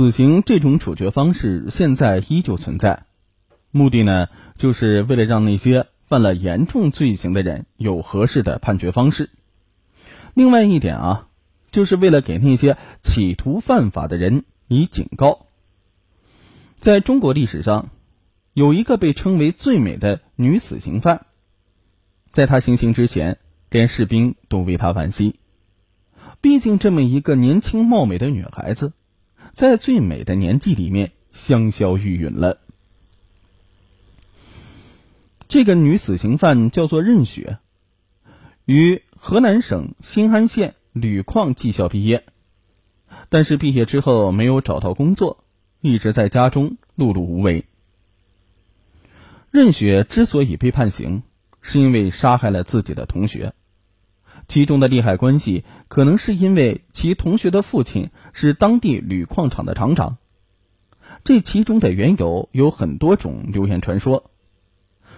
死刑这种处决方式现在依旧存在，目的呢，就是为了让那些犯了严重罪行的人有合适的判决方式。另外一点啊，就是为了给那些企图犯法的人以警告。在中国历史上，有一个被称为最美的女死刑犯，在她行刑之前，连士兵都为她惋惜。毕竟，这么一个年轻貌美的女孩子，在最美的年纪里面香消玉殒了。这个女死刑犯叫做任雪，于河南省新安县铝矿技校毕业，但是毕业之后没有找到工作，一直在家中碌碌无为。任雪之所以被判刑，是因为杀害了自己的同学。其中的利害关系，可能是因为其同学的父亲是当地铝矿厂的厂长。这其中的缘由有很多种流言传说。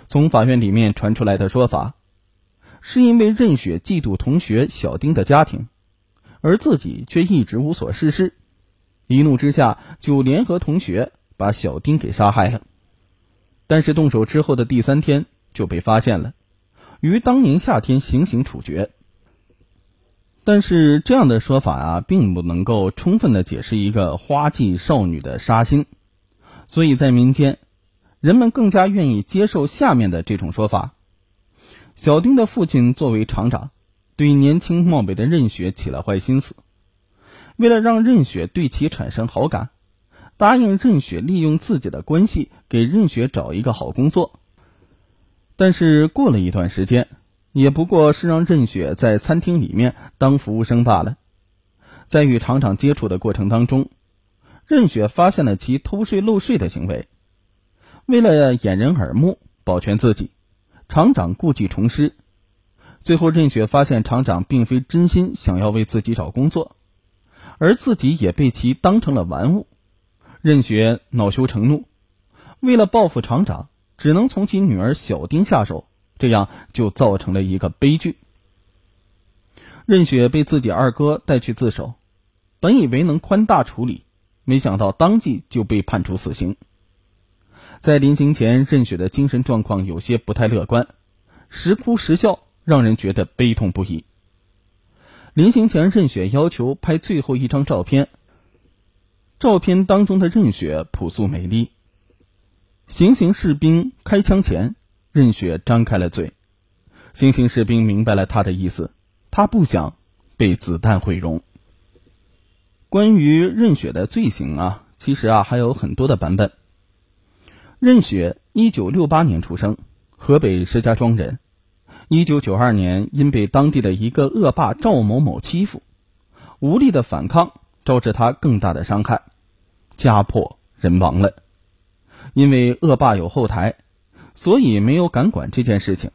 从法院里面传出来的说法，是因为任雪嫉妒同学小丁的家庭，而自己却一直无所事事，一怒之下就联合同学把小丁给杀害了。但是动手之后的第三天就被发现了，于当年夏天行刑处决。但是这样的说法啊，并不能够充分的解释一个花季少女的杀心，所以在民间，人们更加愿意接受下面的这种说法：小丁的父亲作为厂长，对年轻貌美的任雪起了坏心思，为了让任雪对其产生好感，答应任雪利用自己的关系给任雪找一个好工作。但是过了一段时间。也不过是让任雪在餐厅里面当服务生罢了。在与厂长接触的过程当中，任雪发现了其偷税漏税的行为。为了掩人耳目，保全自己，厂长故技重施。最后，任雪发现厂长并非真心想要为自己找工作，而自己也被其当成了玩物。任雪恼羞成怒，为了报复厂长，只能从其女儿小丁下手。这样就造成了一个悲剧。任雪被自己二哥带去自首，本以为能宽大处理，没想到当即就被判处死刑。在临行前，任雪的精神状况有些不太乐观，时哭时笑，让人觉得悲痛不已。临行前，任雪要求拍最后一张照片。照片当中的任雪朴素美丽。行刑士兵开枪前。任雪张开了嘴，行刑士兵明白了他的意思，他不想被子弹毁容。关于任雪的罪行啊，其实啊还有很多的版本。任雪一九六八年出生，河北石家庄人。一九九二年因被当地的一个恶霸赵某某欺负，无力的反抗，招致他更大的伤害，家破人亡了。因为恶霸有后台。所以没有敢管这件事情，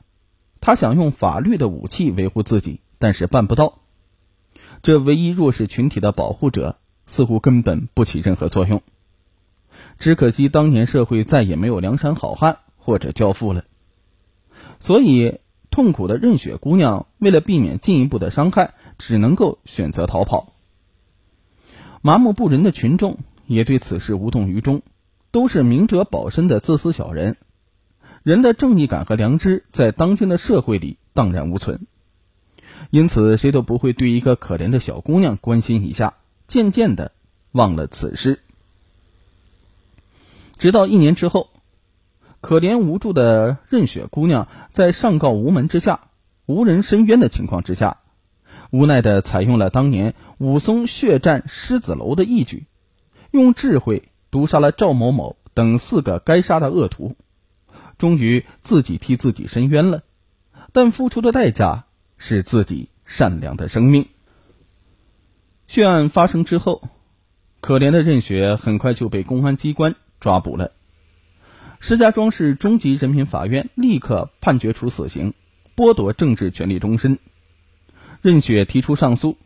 他想用法律的武器维护自己，但是办不到。这唯一弱势群体的保护者似乎根本不起任何作用。只可惜当年社会再也没有梁山好汉或者教父了，所以痛苦的任雪姑娘为了避免进一步的伤害，只能够选择逃跑。麻木不仁的群众也对此事无动于衷，都是明哲保身的自私小人。人的正义感和良知在当今的社会里荡然无存，因此谁都不会对一个可怜的小姑娘关心一下，渐渐的忘了此事。直到一年之后，可怜无助的任雪姑娘在上告无门之下、无人伸冤的情况之下，无奈的采用了当年武松血战狮子楼的义举，用智慧毒杀了赵某某等四个该杀的恶徒。终于自己替自己伸冤了，但付出的代价是自己善良的生命。血案发生之后，可怜的任雪很快就被公安机关抓捕了。石家庄市中级人民法院立刻判决处死刑，剥夺政治权利终身。任雪提出上诉。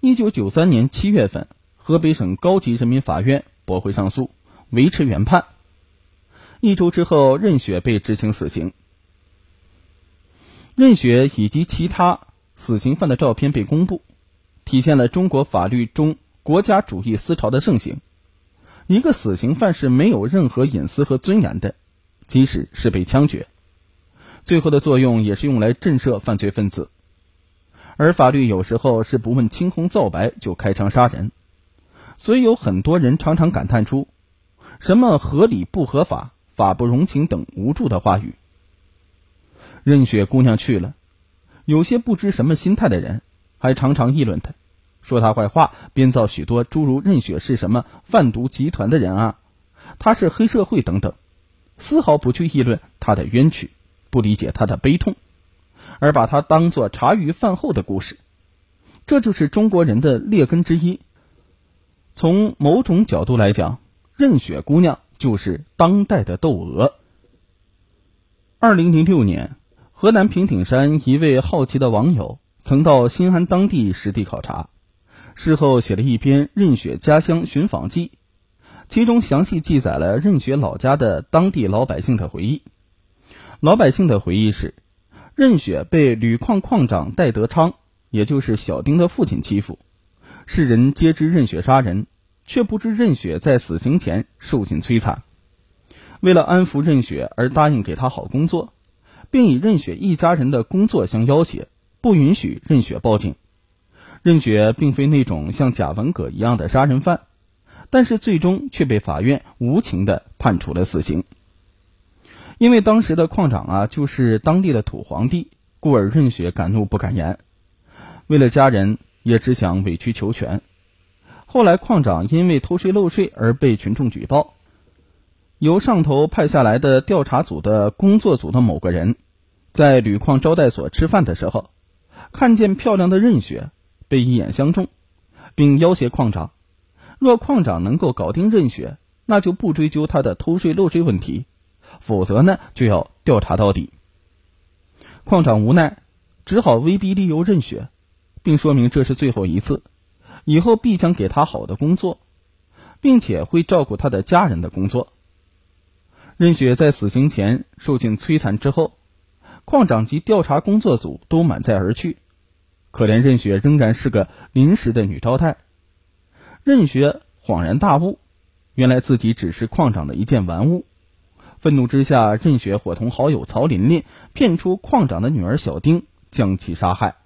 一九九三年七月份，河北省高级人民法院驳回上诉，维持原判。一周之后，任雪被执行死刑。任雪以及其他死刑犯的照片被公布，体现了中国法律中国家主义思潮的盛行。一个死刑犯是没有任何隐私和尊严的，即使是被枪决，最后的作用也是用来震慑犯罪分子。而法律有时候是不问青红皂白就开枪杀人，所以有很多人常常感叹出“什么合理不合法、法不容情”等无助的话语。任雪姑娘去了，有些不知什么心态的人还常常议论她，说她坏话，编造许多诸如任雪是什么贩毒集团的人啊，她是黑社会等等，丝毫不去议论她的冤屈，不理解她的悲痛。而把她当作茶余饭后的故事，这就是中国人的劣根之一。从某种角度来讲，任雪姑娘就是当代的窦娥。二零零六年，河南平顶山一位好奇的网友曾到新安当地实地考察，事后写了一篇《任雪家乡寻访记》，其中详细记载了任雪老家的当地老百姓的回忆。老百姓的回忆是。任雪被铝矿矿长戴德昌，也就是小丁的父亲欺负，世人皆知任雪杀人，却不知任雪在死刑前受尽摧残。为了安抚任雪而答应给他好工作，并以任雪一家人的工作相要挟，不允许任雪报警。任雪并非那种像贾文革一样的杀人犯，但是最终却被法院无情的判处了死刑。因为当时的矿长啊，就是当地的土皇帝，故而任雪敢怒不敢言。为了家人，也只想委曲求全。后来，矿长因为偷税漏税而被群众举报，由上头派下来的调查组的工作组的某个人，在铝矿招待所吃饭的时候，看见漂亮的任雪，被一眼相中，并要挟矿长：若矿长能够搞定任雪，那就不追究他的偷税漏税问题。否则呢，就要调查到底。矿长无奈，只好威逼利诱任雪，并说明这是最后一次，以后必将给他好的工作，并且会照顾他的家人的工作。任雪在死刑前受尽摧残之后，矿长及调查工作组都满载而去，可怜任雪仍然是个临时的女招待。任雪恍然大悟，原来自己只是矿长的一件玩物。愤怒之下，任雪伙同好友曹琳琳骗出矿长的女儿小丁，将其杀害。